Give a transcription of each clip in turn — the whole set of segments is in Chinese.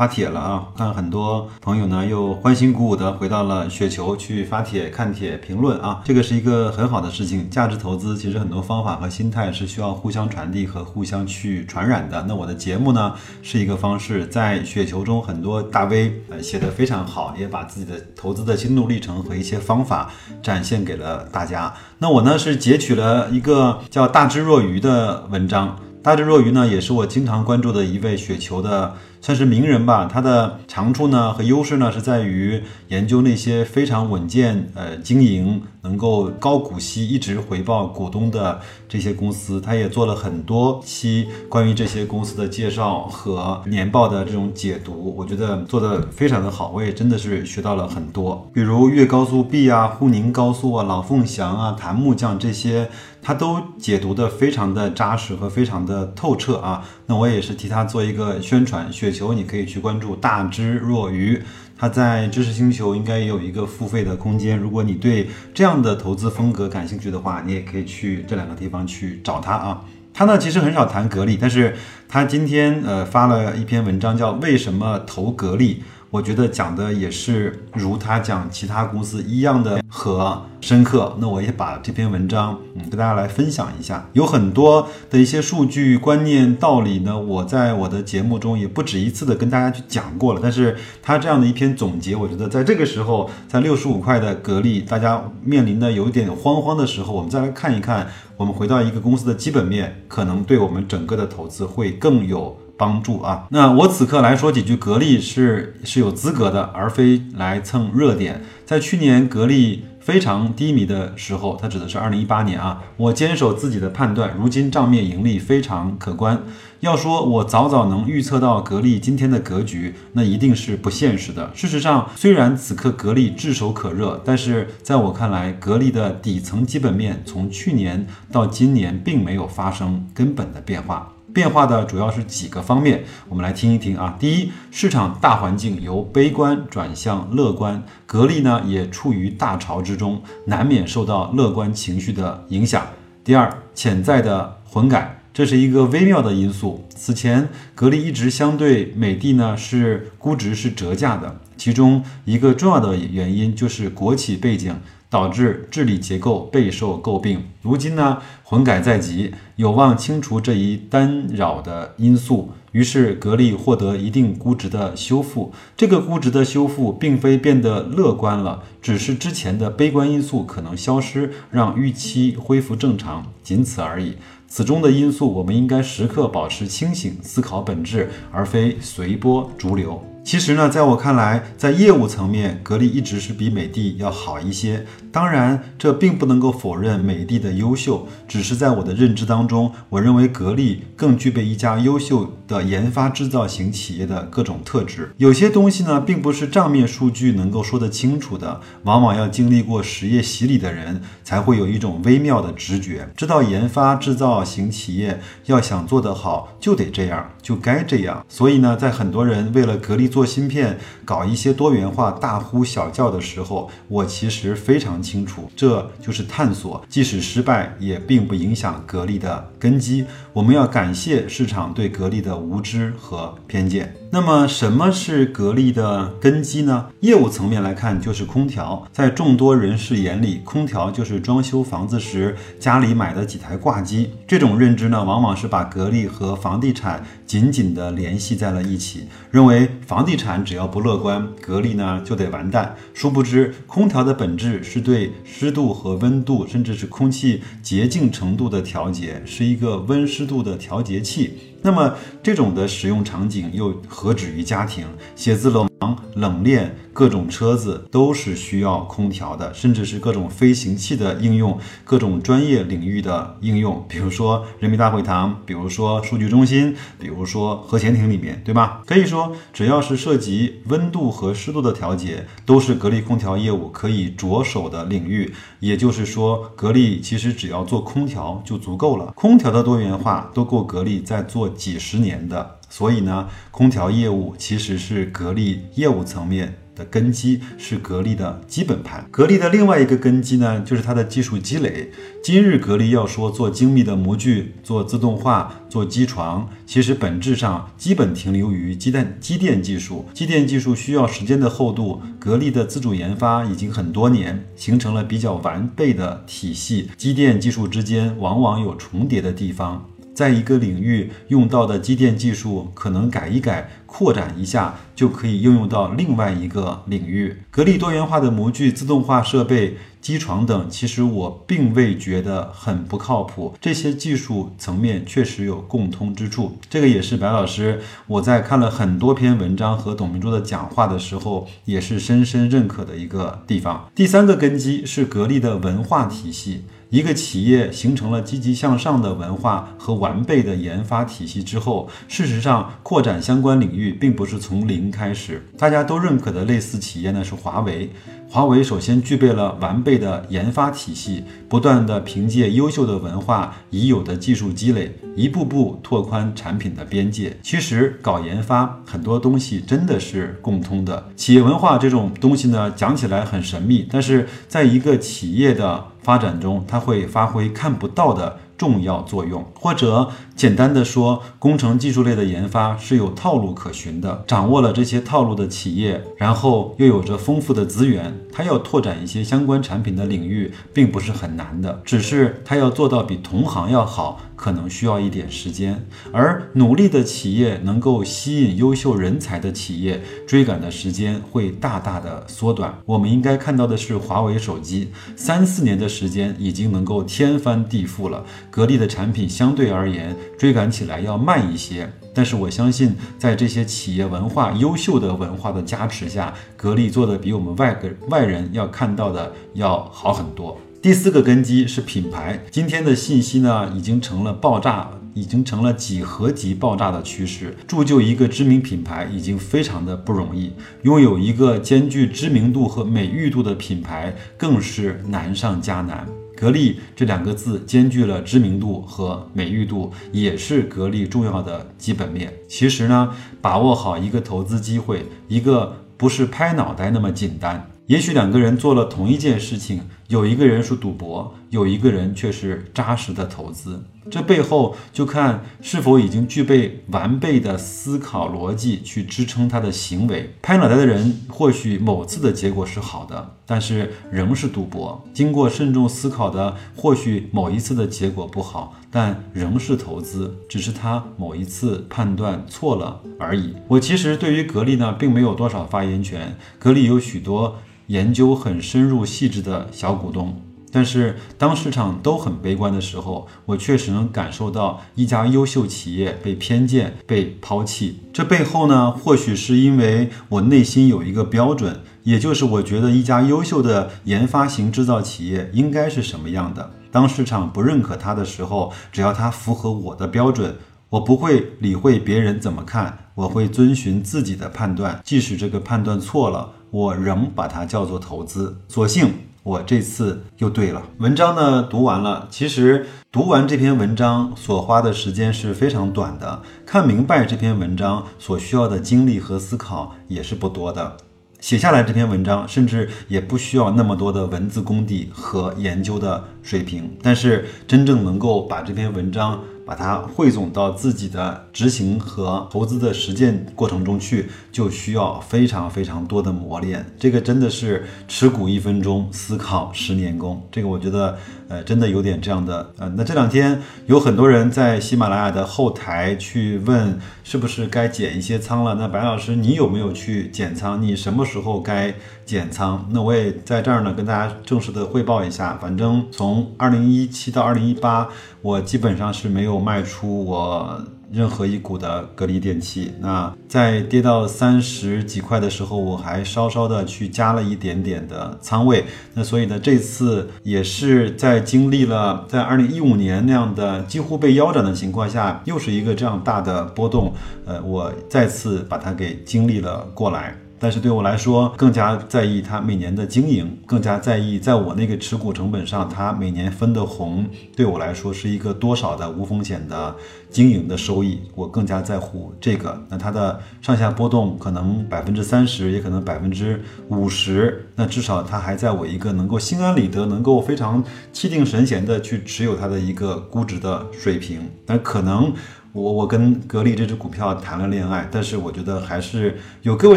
发帖了啊！看很多朋友呢又欢欣鼓舞的回到了雪球去发帖、看帖、评论啊，这个是一个很好的事情。价值投资其实很多方法和心态是需要互相传递和互相去传染的。那我的节目呢是一个方式，在雪球中很多大 V 呃写的非常好，也把自己的投资的心路历程和一些方法展现给了大家。那我呢是截取了一个叫大智若愚的文章。大智若愚呢，也是我经常关注的一位雪球的，算是名人吧。他的长处呢和优势呢，是在于研究那些非常稳健、呃经营能够高股息一直回报股东的这些公司。他也做了很多期关于这些公司的介绍和年报的这种解读，我觉得做的非常的好。我也真的是学到了很多，比如粤高速 B 啊、沪宁高速啊、老凤祥啊、檀木匠这些。他都解读的非常的扎实和非常的透彻啊，那我也是替他做一个宣传。球你可以去关注大智若愚，他在知识星球应该也有一个付费的空间。如果你对这样的投资风格感兴趣的话，你也可以去这两个地方去找他啊。他呢其实很少谈格力，但是他今天呃发了一篇文章，叫为什么投格力。我觉得讲的也是如他讲其他公司一样的和深刻。那我也把这篇文章嗯跟大家来分享一下，有很多的一些数据、观念、道理呢，我在我的节目中也不止一次的跟大家去讲过了。但是他这样的一篇总结，我觉得在这个时候，在六十五块的格力，大家面临的有一点慌慌的时候，我们再来看一看，我们回到一个公司的基本面，可能对我们整个的投资会更有。帮助啊，那我此刻来说几句，格力是是有资格的，而非来蹭热点。在去年格力非常低迷的时候，它指的是二零一八年啊，我坚守自己的判断，如今账面盈利非常可观。要说我早早能预测到格力今天的格局，那一定是不现实的。事实上，虽然此刻格力炙手可热，但是在我看来，格力的底层基本面从去年到今年并没有发生根本的变化。变化的主要是几个方面，我们来听一听啊。第一，市场大环境由悲观转向乐观，格力呢也处于大潮之中，难免受到乐观情绪的影响。第二，潜在的混改，这是一个微妙的因素。此前，格力一直相对美的呢是估值是折价的，其中一个重要的原因就是国企背景。导致治理结构备受诟病。如今呢，混改在即，有望清除这一干扰的因素。于是，格力获得一定估值的修复。这个估值的修复，并非变得乐观了，只是之前的悲观因素可能消失，让预期恢复正常，仅此而已。此中的因素，我们应该时刻保持清醒，思考本质，而非随波逐流。其实呢，在我看来，在业务层面，格力一直是比美的要好一些。当然，这并不能够否认美的的优秀，只是在我的认知当中，我认为格力更具备一家优秀的研发制造型企业的各种特质。有些东西呢，并不是账面数据能够说得清楚的，往往要经历过实业洗礼的人才会有一种微妙的直觉，知道研发制造型企业要想做得好，就得这样，就该这样。所以呢，在很多人为了格力做做芯片，搞一些多元化，大呼小叫的时候，我其实非常。清楚，这就是探索，即使失败，也并不影响格力的根基。我们要感谢市场对格力的无知和偏见。那么，什么是格力的根基呢？业务层面来看，就是空调。在众多人士眼里，空调就是装修房子时家里买的几台挂机。这种认知呢，往往是把格力和房地产紧紧地联系在了一起，认为房地产只要不乐观，格力呢就得完蛋。殊不知，空调的本质是对湿度和温度，甚至是空气洁净程度的调节，是一个温湿度的调节器。那么，这种的使用场景又何止于家庭？写字楼。冷链各种车子都是需要空调的，甚至是各种飞行器的应用，各种专业领域的应用，比如说人民大会堂，比如说数据中心，比如说核潜艇里面，对吧？可以说，只要是涉及温度和湿度的调节，都是格力空调业务可以着手的领域。也就是说，格力其实只要做空调就足够了，空调的多元化都够格力在做几十年的。所以呢，空调业务其实是格力业务层面的根基，是格力的基本盘。格力的另外一个根基呢，就是它的技术积累。今日格力要说做精密的模具、做自动化、做机床，其实本质上基本停留于机电机电技术。机电技术需要时间的厚度，格力的自主研发已经很多年，形成了比较完备的体系。机电技术之间往往有重叠的地方。在一个领域用到的机电技术，可能改一改、扩展一下，就可以应用到另外一个领域。格力多元化的模具、自动化设备、机床等，其实我并未觉得很不靠谱。这些技术层面确实有共通之处，这个也是白老师我在看了很多篇文章和董明珠的讲话的时候，也是深深认可的一个地方。第三个根基是格力的文化体系。一个企业形成了积极向上的文化和完备的研发体系之后，事实上扩展相关领域并不是从零开始。大家都认可的类似企业呢是华为。华为首先具备了完备的研发体系，不断的凭借优秀的文化、已有的技术积累，一步步拓宽产品的边界。其实搞研发很多东西真的是共通的。企业文化这种东西呢，讲起来很神秘，但是在一个企业的发展中，它会发挥看不到的。重要作用，或者简单的说，工程技术类的研发是有套路可循的。掌握了这些套路的企业，然后又有着丰富的资源，它要拓展一些相关产品的领域，并不是很难的。只是它要做到比同行要好，可能需要一点时间。而努力的企业能够吸引优秀人才的企业，追赶的时间会大大的缩短。我们应该看到的是，华为手机三四年的时间已经能够天翻地覆了。格力的产品相对而言追赶起来要慢一些，但是我相信，在这些企业文化优秀的文化的加持下，格力做的比我们外个外人要看到的要好很多。第四个根基是品牌，今天的信息呢已经成了爆炸，已经成了几何级爆炸的趋势。铸就一个知名品牌已经非常的不容易，拥有一个兼具知名度和美誉度的品牌更是难上加难。格力这两个字兼具了知名度和美誉度，也是格力重要的基本面。其实呢，把握好一个投资机会，一个不是拍脑袋那么简单。也许两个人做了同一件事情，有一个人是赌博，有一个人却是扎实的投资。这背后就看是否已经具备完备的思考逻辑去支撑他的行为。拍脑袋的人或许某次的结果是好的，但是仍是赌博；经过慎重思考的，或许某一次的结果不好，但仍是投资，只是他某一次判断错了而已。我其实对于格力呢，并没有多少发言权。格力有许多。研究很深入细致的小股东，但是当市场都很悲观的时候，我确实能感受到一家优秀企业被偏见、被抛弃。这背后呢，或许是因为我内心有一个标准，也就是我觉得一家优秀的研发型制造企业应该是什么样的。当市场不认可它的时候，只要它符合我的标准，我不会理会别人怎么看，我会遵循自己的判断，即使这个判断错了。我仍把它叫做投资，所幸我这次又对了。文章呢读完了，其实读完这篇文章所花的时间是非常短的，看明白这篇文章所需要的精力和思考也是不多的。写下来这篇文章，甚至也不需要那么多的文字功底和研究的水平，但是真正能够把这篇文章。把它汇总到自己的执行和投资的实践过程中去，就需要非常非常多的磨练。这个真的是持股一分钟，思考十年功。这个我觉得，呃，真的有点这样的。呃，那这两天有很多人在喜马拉雅的后台去问，是不是该减一些仓了？那白老师，你有没有去减仓？你什么时候该减仓？那我也在这儿呢，跟大家正式的汇报一下。反正从二零一七到二零一八。我基本上是没有卖出我任何一股的格力电器。那在跌到三十几块的时候，我还稍稍的去加了一点点的仓位。那所以呢，这次也是在经历了在二零一五年那样的几乎被腰斩的情况下，又是一个这样大的波动，呃，我再次把它给经历了过来。但是对我来说，更加在意它每年的经营，更加在意在我那个持股成本上，它每年分的红，对我来说是一个多少的无风险的经营的收益，我更加在乎这个。那它的上下波动可能百分之三十，也可能百分之五十，那至少它还在我一个能够心安理得、能够非常气定神闲的去持有它的一个估值的水平。但可能。我我跟格力这只股票谈了恋爱，但是我觉得还是有各位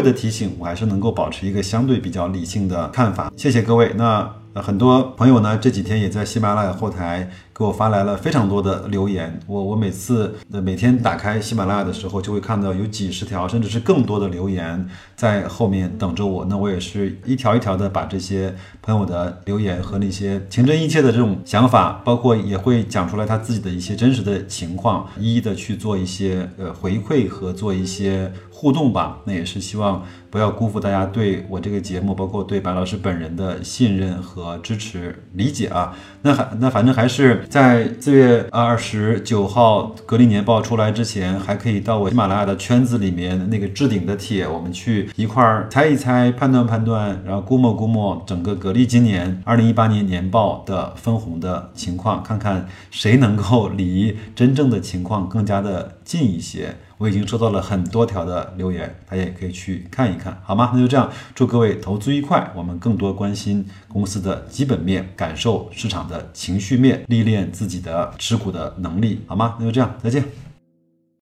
的提醒，我还是能够保持一个相对比较理性的看法。谢谢各位。那很多朋友呢这几天也在喜马拉雅后台。给我发来了非常多的留言，我我每次呃每天打开喜马拉雅的时候，就会看到有几十条甚至是更多的留言在后面等着我。那我也是一条一条的把这些朋友的留言和那些情真意切的这种想法，包括也会讲出来他自己的一些真实的情况，一一的去做一些呃回馈和做一些互动吧。那也是希望不要辜负大家对我这个节目，包括对白老师本人的信任和支持理解啊。那还那反正还是。在四月二十九号格力年报出来之前，还可以到我喜马拉雅的圈子里面那个置顶的帖，我们去一块儿猜一猜、判断判断，然后估摸估摸整个格力今年二零一八年年报的分红的情况，看看谁能够离真正的情况更加的近一些。我已经收到了很多条的留言，大家也可以去看一看，好吗？那就这样，祝各位投资愉快。我们更多关心公司的基本面，感受市场的情绪面，历练自己的持股的能力，好吗？那就这样，再见。